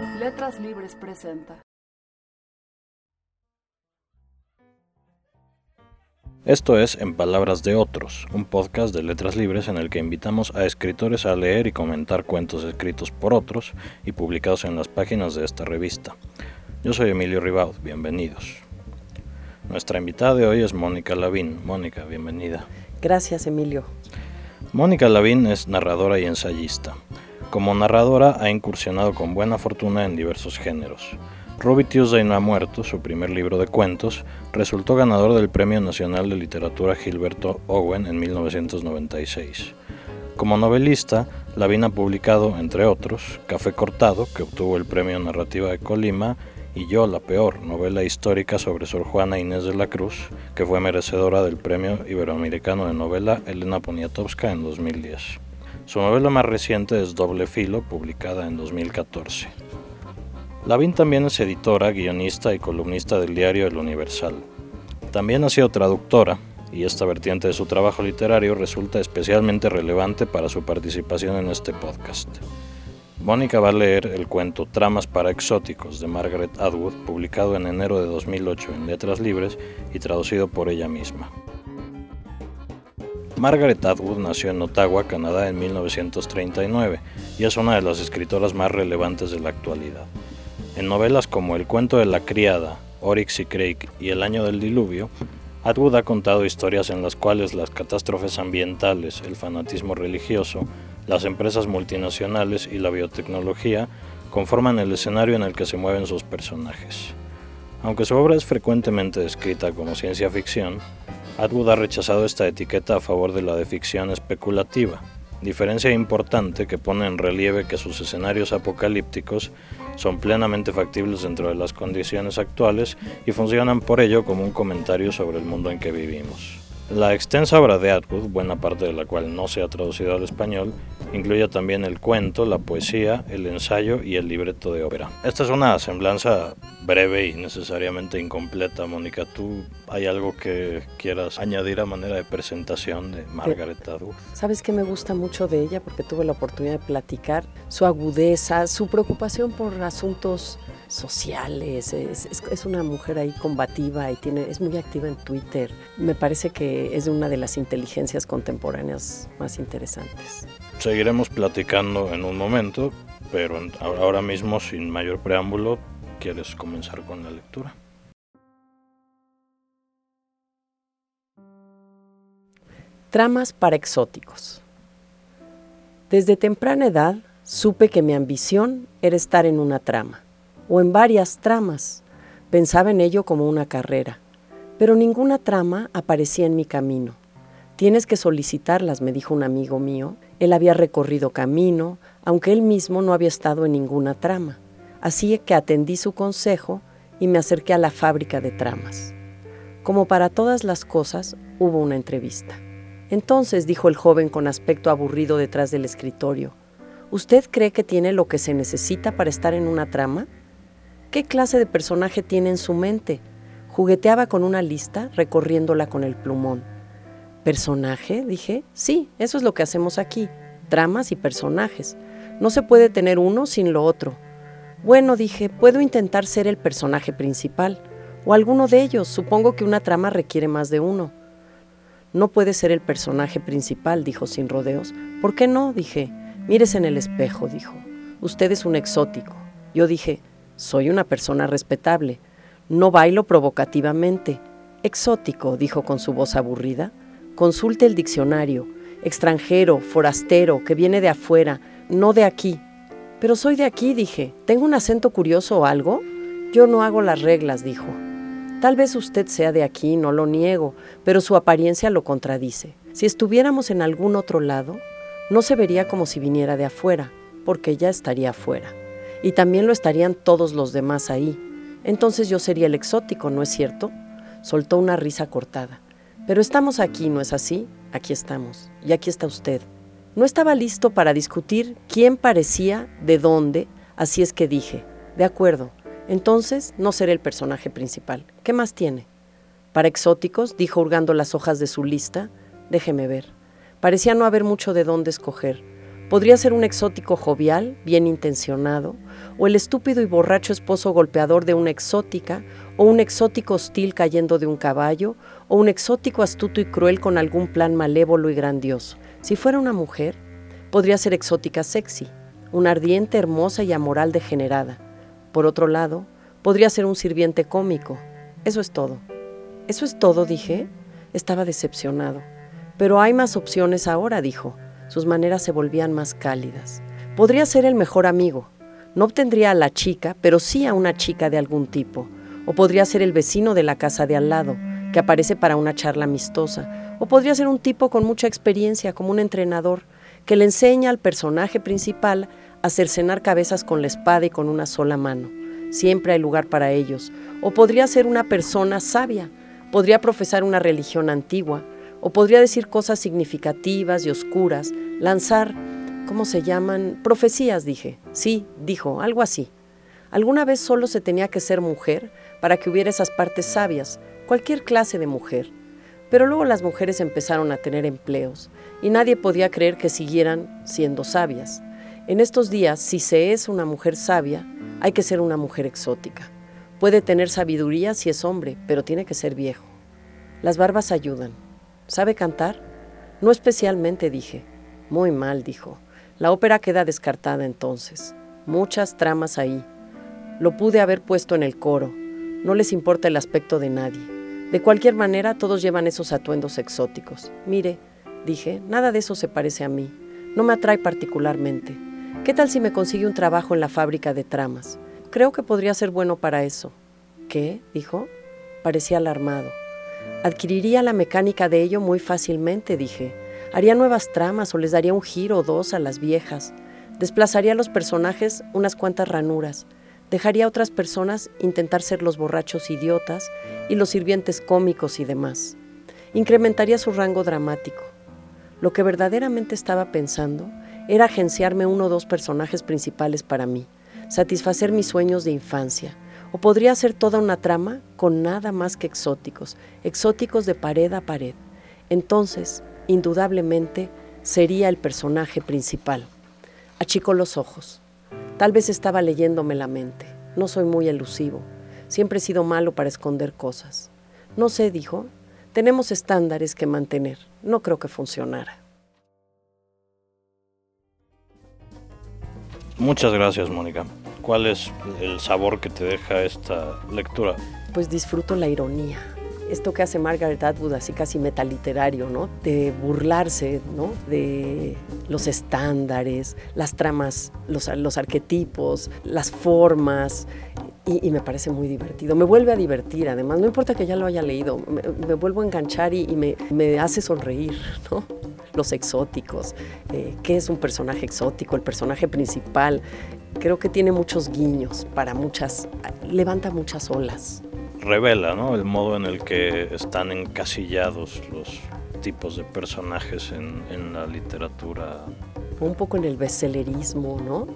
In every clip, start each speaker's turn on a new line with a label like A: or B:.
A: Letras Libres presenta.
B: Esto es En Palabras de Otros, un podcast de letras libres en el que invitamos a escritores a leer y comentar cuentos escritos por otros y publicados en las páginas de esta revista. Yo soy Emilio Ribaud, bienvenidos. Nuestra invitada de hoy es Mónica Lavín. Mónica, bienvenida.
C: Gracias, Emilio.
B: Mónica Lavín es narradora y ensayista. Como narradora ha incursionado con buena fortuna en diversos géneros. Ruby Tuesday no ha muerto, su primer libro de cuentos, resultó ganador del Premio Nacional de Literatura Gilberto Owen en 1996. Como novelista, Lavín ha publicado, entre otros, Café Cortado, que obtuvo el Premio Narrativa de Colima, y Yo, la Peor, novela histórica sobre Sor Juana Inés de la Cruz, que fue merecedora del Premio Iberoamericano de Novela Elena Poniatowska en 2010. Su novela más reciente es Doble Filo, publicada en 2014. Lavín también es editora, guionista y columnista del diario El Universal. También ha sido traductora, y esta vertiente de su trabajo literario resulta especialmente relevante para su participación en este podcast. Mónica va a leer el cuento Tramas para Exóticos de Margaret Atwood, publicado en enero de 2008 en Letras Libres y traducido por ella misma. Margaret Atwood nació en Ottawa, Canadá en 1939 y es una de las escritoras más relevantes de la actualidad. En novelas como El cuento de la criada, Oryx y Craig y El año del diluvio, Atwood ha contado historias en las cuales las catástrofes ambientales, el fanatismo religioso, las empresas multinacionales y la biotecnología conforman el escenario en el que se mueven sus personajes. Aunque su obra es frecuentemente descrita como ciencia ficción, Atwood ha rechazado esta etiqueta a favor de la de ficción especulativa, diferencia importante que pone en relieve que sus escenarios apocalípticos son plenamente factibles dentro de las condiciones actuales y funcionan por ello como un comentario sobre el mundo en que vivimos. La extensa obra de Atwood, buena parte de la cual no se ha traducido al español, incluye también el cuento, la poesía, el ensayo y el libreto de ópera. Esta es una semblanza breve y necesariamente incompleta, Mónica. ¿Tú hay algo que quieras añadir a manera de presentación de Margaret Atwood?
C: Sabes que me gusta mucho de ella porque tuve la oportunidad de platicar su agudeza, su preocupación por asuntos sociales, es, una mujer ahí combativa y tiene, es muy activa en Twitter. Me parece que es una de las inteligencias contemporáneas más interesantes.
B: Seguiremos platicando en un momento, pero ahora mismo, sin mayor preámbulo, ¿quieres comenzar con la lectura?
C: Tramas para exóticos. Desde temprana edad supe que mi ambición era estar en una trama o en varias tramas. Pensaba en ello como una carrera, pero ninguna trama aparecía en mi camino. Tienes que solicitarlas, me dijo un amigo mío. Él había recorrido camino, aunque él mismo no había estado en ninguna trama. Así que atendí su consejo y me acerqué a la fábrica de tramas. Como para todas las cosas, hubo una entrevista. Entonces, dijo el joven con aspecto aburrido detrás del escritorio, ¿usted cree que tiene lo que se necesita para estar en una trama? ¿Qué clase de personaje tiene en su mente? Jugueteaba con una lista, recorriéndola con el plumón. ¿Personaje? dije. Sí, eso es lo que hacemos aquí. Tramas y personajes. No se puede tener uno sin lo otro. Bueno, dije, puedo intentar ser el personaje principal. O alguno de ellos. Supongo que una trama requiere más de uno. No puede ser el personaje principal, dijo sin rodeos. ¿Por qué no? dije. Mírese en el espejo, dijo. Usted es un exótico. Yo dije, soy una persona respetable. No bailo provocativamente. Exótico, dijo con su voz aburrida. Consulte el diccionario. Extranjero, forastero, que viene de afuera, no de aquí. Pero soy de aquí, dije. ¿Tengo un acento curioso o algo? Yo no hago las reglas, dijo. Tal vez usted sea de aquí, no lo niego, pero su apariencia lo contradice. Si estuviéramos en algún otro lado, no se vería como si viniera de afuera, porque ya estaría afuera y también lo estarían todos los demás ahí. Entonces yo sería el exótico, ¿no es cierto? Soltó una risa cortada. Pero estamos aquí, ¿no es así? Aquí estamos. Y aquí está usted. No estaba listo para discutir quién parecía, de dónde, así es que dije, de acuerdo, entonces no seré el personaje principal. ¿Qué más tiene? Para exóticos, dijo hurgando las hojas de su lista, déjeme ver. Parecía no haber mucho de dónde escoger. Podría ser un exótico jovial, bien intencionado, o el estúpido y borracho esposo golpeador de una exótica, o un exótico hostil cayendo de un caballo, o un exótico astuto y cruel con algún plan malévolo y grandioso. Si fuera una mujer, podría ser exótica sexy, una ardiente, hermosa y amoral degenerada. Por otro lado, podría ser un sirviente cómico. Eso es todo. ¿Eso es todo? dije. Estaba decepcionado. Pero hay más opciones ahora, dijo. Sus maneras se volvían más cálidas. Podría ser el mejor amigo. No obtendría a la chica, pero sí a una chica de algún tipo. O podría ser el vecino de la casa de al lado, que aparece para una charla amistosa. O podría ser un tipo con mucha experiencia, como un entrenador, que le enseña al personaje principal a cercenar cabezas con la espada y con una sola mano. Siempre hay lugar para ellos. O podría ser una persona sabia, podría profesar una religión antigua, o podría decir cosas significativas y oscuras, lanzar, ¿cómo se llaman? Profecías, dije. Sí, dijo, algo así. Alguna vez solo se tenía que ser mujer para que hubiera esas partes sabias, cualquier clase de mujer. Pero luego las mujeres empezaron a tener empleos y nadie podía creer que siguieran siendo sabias. En estos días, si se es una mujer sabia, hay que ser una mujer exótica. Puede tener sabiduría si es hombre, pero tiene que ser viejo. Las barbas ayudan. ¿Sabe cantar? No especialmente, dije. Muy mal, dijo. La ópera queda descartada entonces. Muchas tramas ahí. Lo pude haber puesto en el coro. No les importa el aspecto de nadie. De cualquier manera, todos llevan esos atuendos exóticos. Mire, dije, nada de eso se parece a mí. No me atrae particularmente. ¿Qué tal si me consigue un trabajo en la fábrica de tramas? Creo que podría ser bueno para eso. ¿Qué? dijo. Parecía alarmado. Adquiriría la mecánica de ello muy fácilmente, dije. Haría nuevas tramas o les daría un giro o dos a las viejas. Desplazaría a los personajes unas cuantas ranuras. Dejaría a otras personas intentar ser los borrachos idiotas y los sirvientes cómicos y demás. Incrementaría su rango dramático. Lo que verdaderamente estaba pensando era agenciarme uno o dos personajes principales para mí, satisfacer mis sueños de infancia, o podría ser toda una trama con nada más que exóticos, exóticos de pared a pared. Entonces, indudablemente, sería el personaje principal. Achicó los ojos. Tal vez estaba leyéndome la mente. No soy muy elusivo. Siempre he sido malo para esconder cosas. No sé, dijo. Tenemos estándares que mantener. No creo que funcionara.
B: Muchas gracias, Mónica. ¿Cuál es el sabor que te deja esta lectura?
C: Pues disfruto la ironía. Esto que hace Margaret Atwood, así casi metaliterario, ¿no? De burlarse, ¿no? De los estándares, las tramas, los, arquetipos, las formas. Y, me parece muy divertido. Me vuelve a divertir, además. No importa que ya lo haya leído, me, vuelvo a enganchar y, me hace sonreír, ¿no? los exóticos, eh, qué es un personaje exótico, el personaje principal. Creo que tiene muchos guiños para muchas, levanta muchas olas.
B: Revela, ¿no? El modo en el que están encasillados los tipos de personajes en, en la literatura.
C: Un poco en el bestsellerismo, ¿no?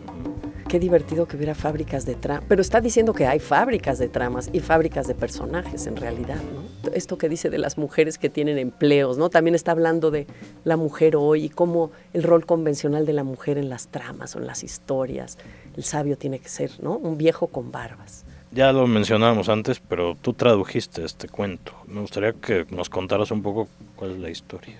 C: Qué divertido que hubiera fábricas de tramas. Pero está diciendo que hay fábricas de tramas y fábricas de personajes en realidad, ¿no? Esto que dice de las mujeres que tienen empleos, ¿no? También está hablando de la mujer hoy y cómo el rol convencional de la mujer en las tramas o en las historias. El sabio tiene que ser, ¿no? Un viejo con barbas.
B: Ya lo mencionábamos antes, pero tú tradujiste este cuento. Me gustaría que nos contaras un poco cuál es la historia.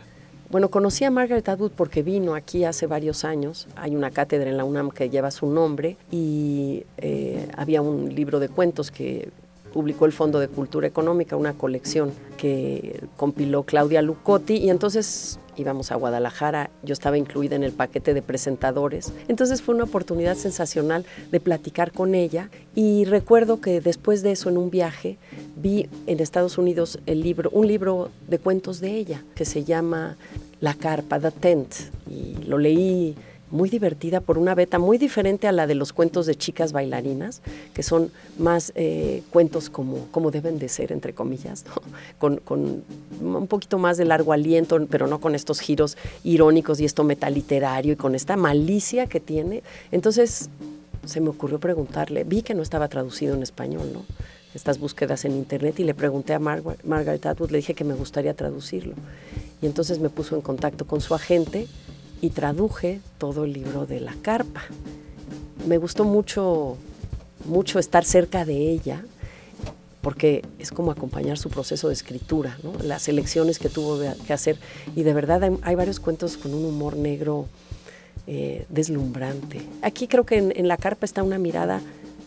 C: Bueno, conocí a Margaret Atwood porque vino aquí hace varios años. Hay una cátedra en la UNAM que lleva su nombre y eh, había un libro de cuentos que publicó el Fondo de Cultura Económica, una colección que compiló Claudia Lucotti y entonces íbamos a Guadalajara, yo estaba incluida en el paquete de presentadores, entonces fue una oportunidad sensacional de platicar con ella y recuerdo que después de eso en un viaje vi en Estados Unidos el libro, un libro de cuentos de ella que se llama La carpa, The Tent y lo leí muy divertida por una beta muy diferente a la de los cuentos de chicas bailarinas, que son más eh, cuentos como, como deben de ser, entre comillas, con, con, un poquito más de largo aliento, pero no con estos giros irónicos y esto metaliterario y con esta malicia que tiene. Entonces se me ocurrió preguntarle, vi que no estaba traducido en español, ¿no? estas búsquedas en internet y le pregunté a Mar Margaret Atwood, le dije que me gustaría traducirlo. Y entonces me puso en contacto con su agente y traduje todo el libro de la carpa. Me gustó mucho, mucho estar cerca de ella porque es como acompañar su proceso de escritura, las elecciones que tuvo que hacer. Y de verdad hay, varios cuentos con un humor negro eh, deslumbrante. Aquí creo que en, la carpa está una mirada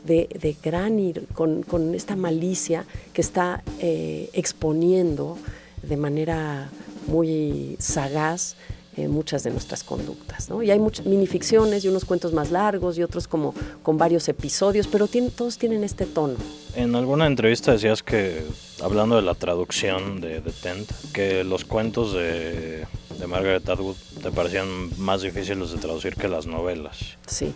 C: de, gran con, con, esta malicia que está eh, exponiendo de manera muy sagaz eh, muchas de nuestras conductas. ¿no? Y hay muchas minificciones y unos cuentos más largos y otros como con varios episodios, pero todos tienen este tono.
B: En alguna entrevista decías que, hablando de la traducción de, de Tent, que los cuentos de, de Margaret Atwood te parecían más difíciles de traducir que las novelas.
C: Sí.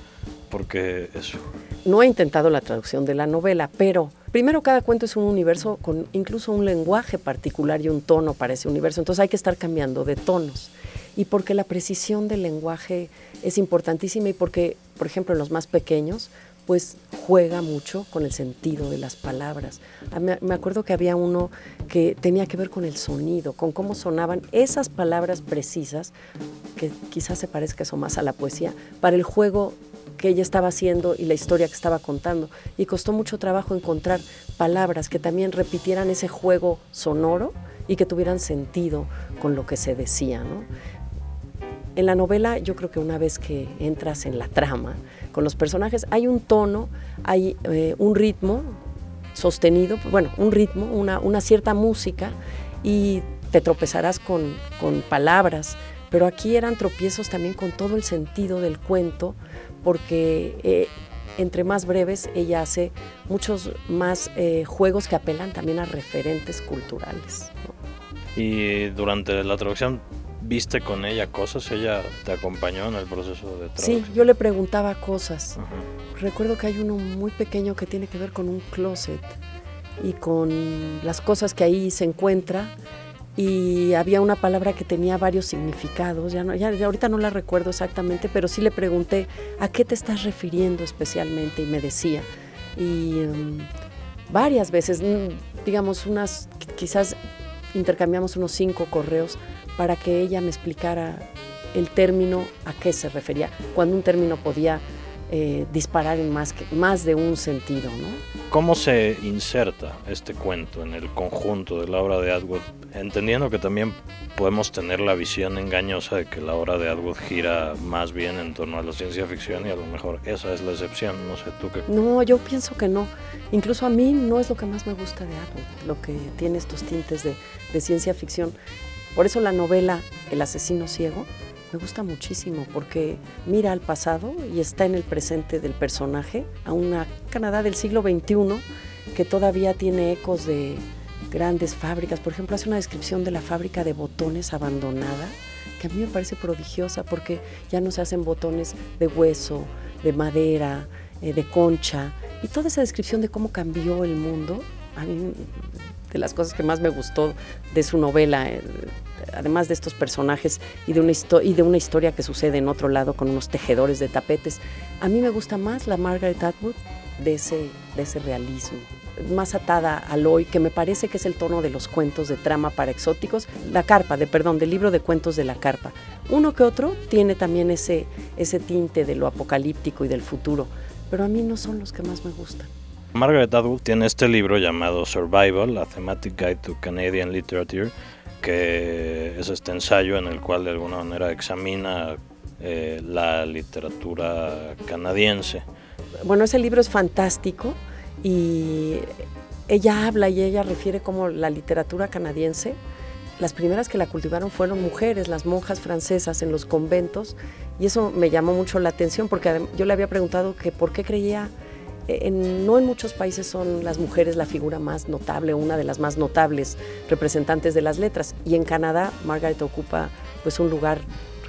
B: ¿Por qué eso?
C: No he intentado la traducción de la novela, pero primero cada cuento es un universo con incluso un lenguaje particular y un tono para ese universo, entonces hay que estar cambiando de tonos y porque la precisión del lenguaje es importantísima y porque, por ejemplo, en los más pequeños, pues juega mucho con el sentido de las palabras. Me acuerdo que había uno que tenía que ver con el sonido, con cómo sonaban esas palabras precisas, que quizás se parezca eso más a la poesía, para el juego que ella estaba haciendo y la historia que estaba contando. Y costó mucho trabajo encontrar palabras que también repitieran ese juego sonoro y que tuvieran sentido con lo que se decía. ¿no? En la novela yo creo que una vez que entras en la trama con los personajes hay un tono, hay eh, un ritmo sostenido, bueno, un ritmo, una, cierta música y te tropezarás con, con, palabras, pero aquí eran tropiezos también con todo el sentido del cuento, porque eh, entre más breves ella hace muchos más eh, juegos que apelan también a referentes culturales.
B: Y durante la traducción viste con ella cosas, ella te acompañó en el proceso de traducción.
C: Sí, yo le preguntaba cosas. Recuerdo que hay uno muy pequeño que tiene que ver con un closet y con las cosas que ahí se encuentra y había una palabra que tenía varios significados, ya, no, ya, ahorita no la recuerdo exactamente, pero sí le pregunté a qué te estás refiriendo especialmente y me decía. Y em, varias veces, mm, digamos, unas, quizás intercambiamos unos cinco correos para que ella me explicara el término a qué se refería, cuando un término podía eh, disparar en más, que, más de un sentido. ¿no?
B: ¿Cómo se inserta este cuento en el conjunto de la obra de Atwood? Entendiendo que también podemos tener la visión engañosa de que la obra de Atwood gira más bien en torno a la ciencia ficción y a lo mejor esa es la excepción, no sé tú qué.
C: No, yo pienso que no. Incluso a mí no es lo que más me gusta de Atwood, lo que tiene estos tintes de, de ciencia ficción. Por eso la novela El asesino ciego me gusta muchísimo porque mira al pasado y está en el presente del personaje, a una Canadá del siglo XXI que todavía tiene ecos de grandes fábricas. Por ejemplo, hace una descripción de la fábrica de botones abandonada que a mí me parece prodigiosa porque ya no se hacen botones de hueso, de madera, eh, de concha. Y toda esa descripción de cómo cambió el mundo, a mí de las cosas que más me gustó de su novela, eh, además de estos personajes y de, una y de una historia que sucede en otro lado con unos tejedores de tapetes. A mí me gusta más la Margaret Atwood de ese, de ese realismo más atada al hoy, que me parece que es el tono de los cuentos de trama para exóticos, la carpa, de perdón, del libro de cuentos de la carpa. Uno que otro tiene también ese, ese tinte de lo apocalíptico y del futuro, pero a mí no son los que más me gustan.
B: Margaret Atwood tiene este libro llamado Survival, a Thematic Guide to Canadian Literature, que es este ensayo en el cual de alguna manera examina eh, la literatura canadiense.
C: Bueno, ese libro es fantástico y ella habla y ella refiere como la literatura canadiense. Las primeras que la cultivaron fueron mujeres, las monjas francesas en los conventos, y eso me llamó mucho la atención porque yo le había preguntado que por qué creía no en muchos países son las mujeres la figura más notable, una de las más notables representantes de las letras. Y en Canadá, Margaret ocupa pues un lugar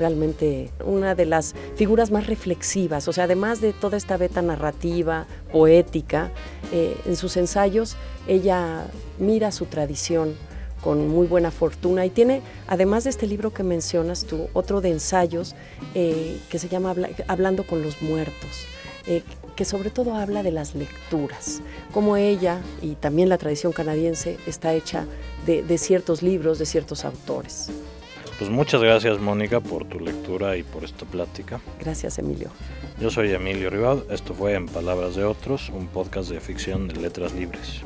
C: realmente una de las figuras más reflexivas, o sea, además de toda esta beta narrativa, poética, eh, en sus ensayos ella mira su tradición con muy buena fortuna y tiene, además de este libro que mencionas tú, otro de ensayos eh, que se llama Hablando con los muertos. Eh, que sobre todo habla de las lecturas, como ella y también la tradición canadiense está hecha de, ciertos libros, de ciertos autores.
B: Pues muchas gracias Mónica por tu lectura y por esta plática.
C: Gracias Emilio.
B: Yo soy Emilio Ribad, esto fue En Palabras de Otros, un podcast de ficción de letras libres.